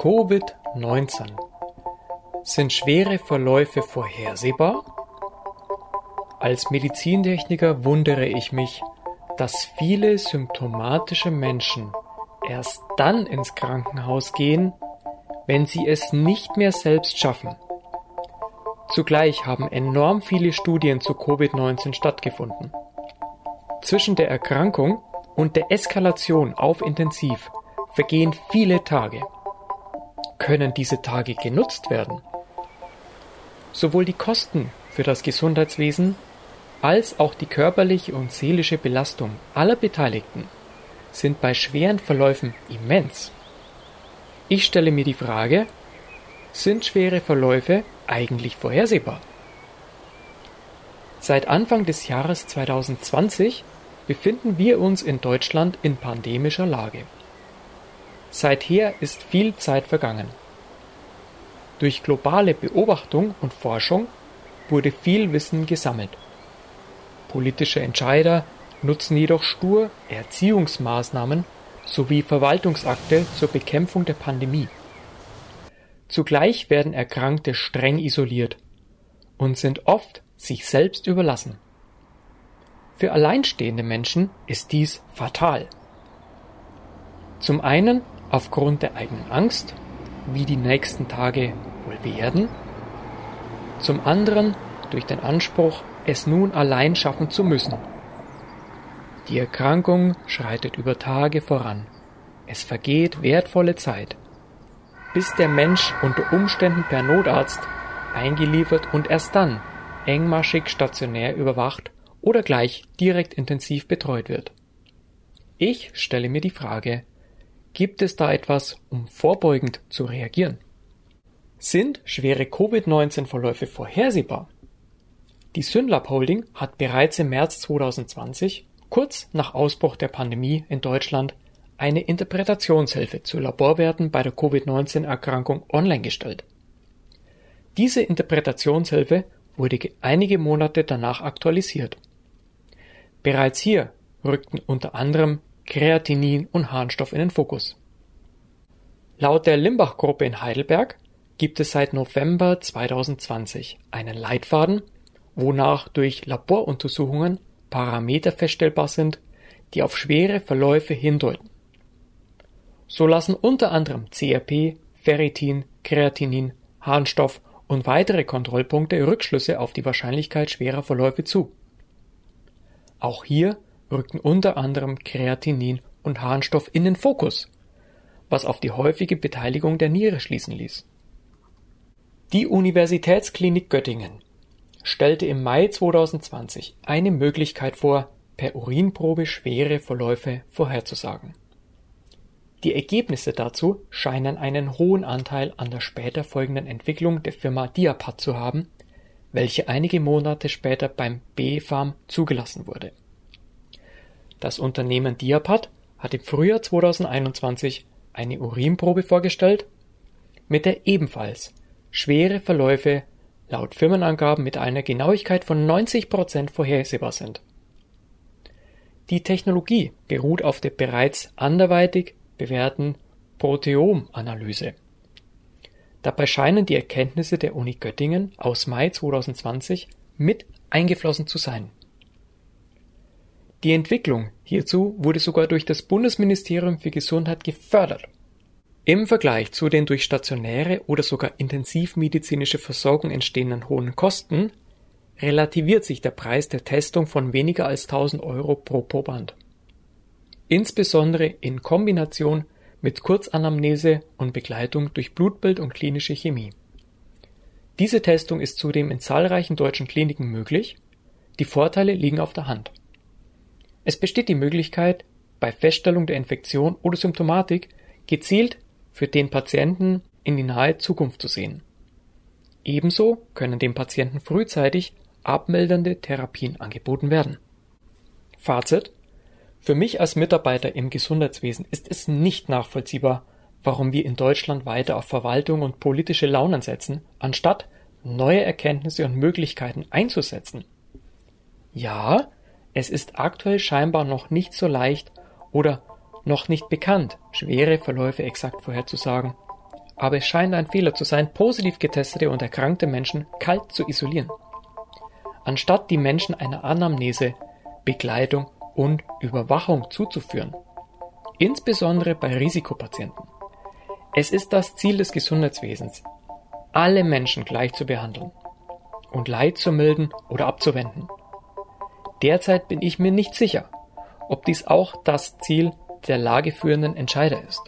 Covid-19. Sind schwere Verläufe vorhersehbar? Als Medizintechniker wundere ich mich, dass viele symptomatische Menschen erst dann ins Krankenhaus gehen, wenn sie es nicht mehr selbst schaffen. Zugleich haben enorm viele Studien zu Covid-19 stattgefunden. Zwischen der Erkrankung und der Eskalation auf Intensiv vergehen viele Tage. Können diese Tage genutzt werden? Sowohl die Kosten für das Gesundheitswesen als auch die körperliche und seelische Belastung aller Beteiligten sind bei schweren Verläufen immens. Ich stelle mir die Frage, sind schwere Verläufe eigentlich vorhersehbar? Seit Anfang des Jahres 2020 befinden wir uns in Deutschland in pandemischer Lage. Seither ist viel Zeit vergangen. Durch globale Beobachtung und Forschung wurde viel Wissen gesammelt. Politische Entscheider nutzen jedoch stur Erziehungsmaßnahmen sowie Verwaltungsakte zur Bekämpfung der Pandemie. Zugleich werden Erkrankte streng isoliert und sind oft sich selbst überlassen. Für alleinstehende Menschen ist dies fatal. Zum einen aufgrund der eigenen Angst, wie die nächsten Tage wohl werden, zum anderen durch den Anspruch, es nun allein schaffen zu müssen. Die Erkrankung schreitet über Tage voran. Es vergeht wertvolle Zeit, bis der Mensch unter Umständen per Notarzt eingeliefert und erst dann engmaschig stationär überwacht oder gleich direkt intensiv betreut wird. Ich stelle mir die Frage, Gibt es da etwas, um vorbeugend zu reagieren? Sind schwere Covid-19-Verläufe vorhersehbar? Die Synlab Holding hat bereits im März 2020, kurz nach Ausbruch der Pandemie in Deutschland, eine Interpretationshilfe zu Laborwerten bei der Covid-19-Erkrankung online gestellt. Diese Interpretationshilfe wurde einige Monate danach aktualisiert. Bereits hier rückten unter anderem Kreatinin und Harnstoff in den Fokus. Laut der Limbach-Gruppe in Heidelberg gibt es seit November 2020 einen Leitfaden, wonach durch Laboruntersuchungen Parameter feststellbar sind, die auf schwere Verläufe hindeuten. So lassen unter anderem CRP, Ferritin, Kreatinin, Harnstoff und weitere Kontrollpunkte Rückschlüsse auf die Wahrscheinlichkeit schwerer Verläufe zu. Auch hier rückten unter anderem Kreatinin und Harnstoff in den Fokus, was auf die häufige Beteiligung der Niere schließen ließ. Die Universitätsklinik Göttingen stellte im Mai 2020 eine Möglichkeit vor, per Urinprobe schwere Verläufe vorherzusagen. Die Ergebnisse dazu scheinen einen hohen Anteil an der später folgenden Entwicklung der Firma Diapat zu haben, welche einige Monate später beim BfArM zugelassen wurde das Unternehmen Diapat hat im Frühjahr 2021 eine Urinprobe vorgestellt, mit der ebenfalls schwere Verläufe laut Firmenangaben mit einer Genauigkeit von 90 Prozent vorhersehbar sind. Die Technologie beruht auf der bereits anderweitig bewährten Proteomanalyse. Dabei scheinen die Erkenntnisse der Uni Göttingen aus Mai 2020 mit eingeflossen zu sein die Entwicklung hierzu wurde sogar durch das Bundesministerium für Gesundheit gefördert. Im Vergleich zu den durch stationäre oder sogar intensivmedizinische Versorgung entstehenden hohen Kosten relativiert sich der Preis der Testung von weniger als 1000 Euro pro Proband. Insbesondere in Kombination mit Kurzanamnese und Begleitung durch Blutbild und klinische Chemie. Diese Testung ist zudem in zahlreichen deutschen Kliniken möglich, die Vorteile liegen auf der Hand. Es besteht die Möglichkeit, bei Feststellung der Infektion oder Symptomatik gezielt für den Patienten in die nahe Zukunft zu sehen. Ebenso können dem Patienten frühzeitig abmildernde Therapien angeboten werden. Fazit Für mich als Mitarbeiter im Gesundheitswesen ist es nicht nachvollziehbar, warum wir in Deutschland weiter auf Verwaltung und politische Launen setzen, anstatt neue Erkenntnisse und Möglichkeiten einzusetzen. Ja, es ist aktuell scheinbar noch nicht so leicht oder noch nicht bekannt, schwere Verläufe exakt vorherzusagen. aber es scheint ein Fehler zu sein, positiv getestete und erkrankte Menschen kalt zu isolieren, anstatt die Menschen einer Anamnese, Begleitung und Überwachung zuzuführen, insbesondere bei Risikopatienten. Es ist das Ziel des Gesundheitswesens, alle Menschen gleich zu behandeln und Leid zu milden oder abzuwenden. Derzeit bin ich mir nicht sicher, ob dies auch das Ziel der lageführenden Entscheider ist.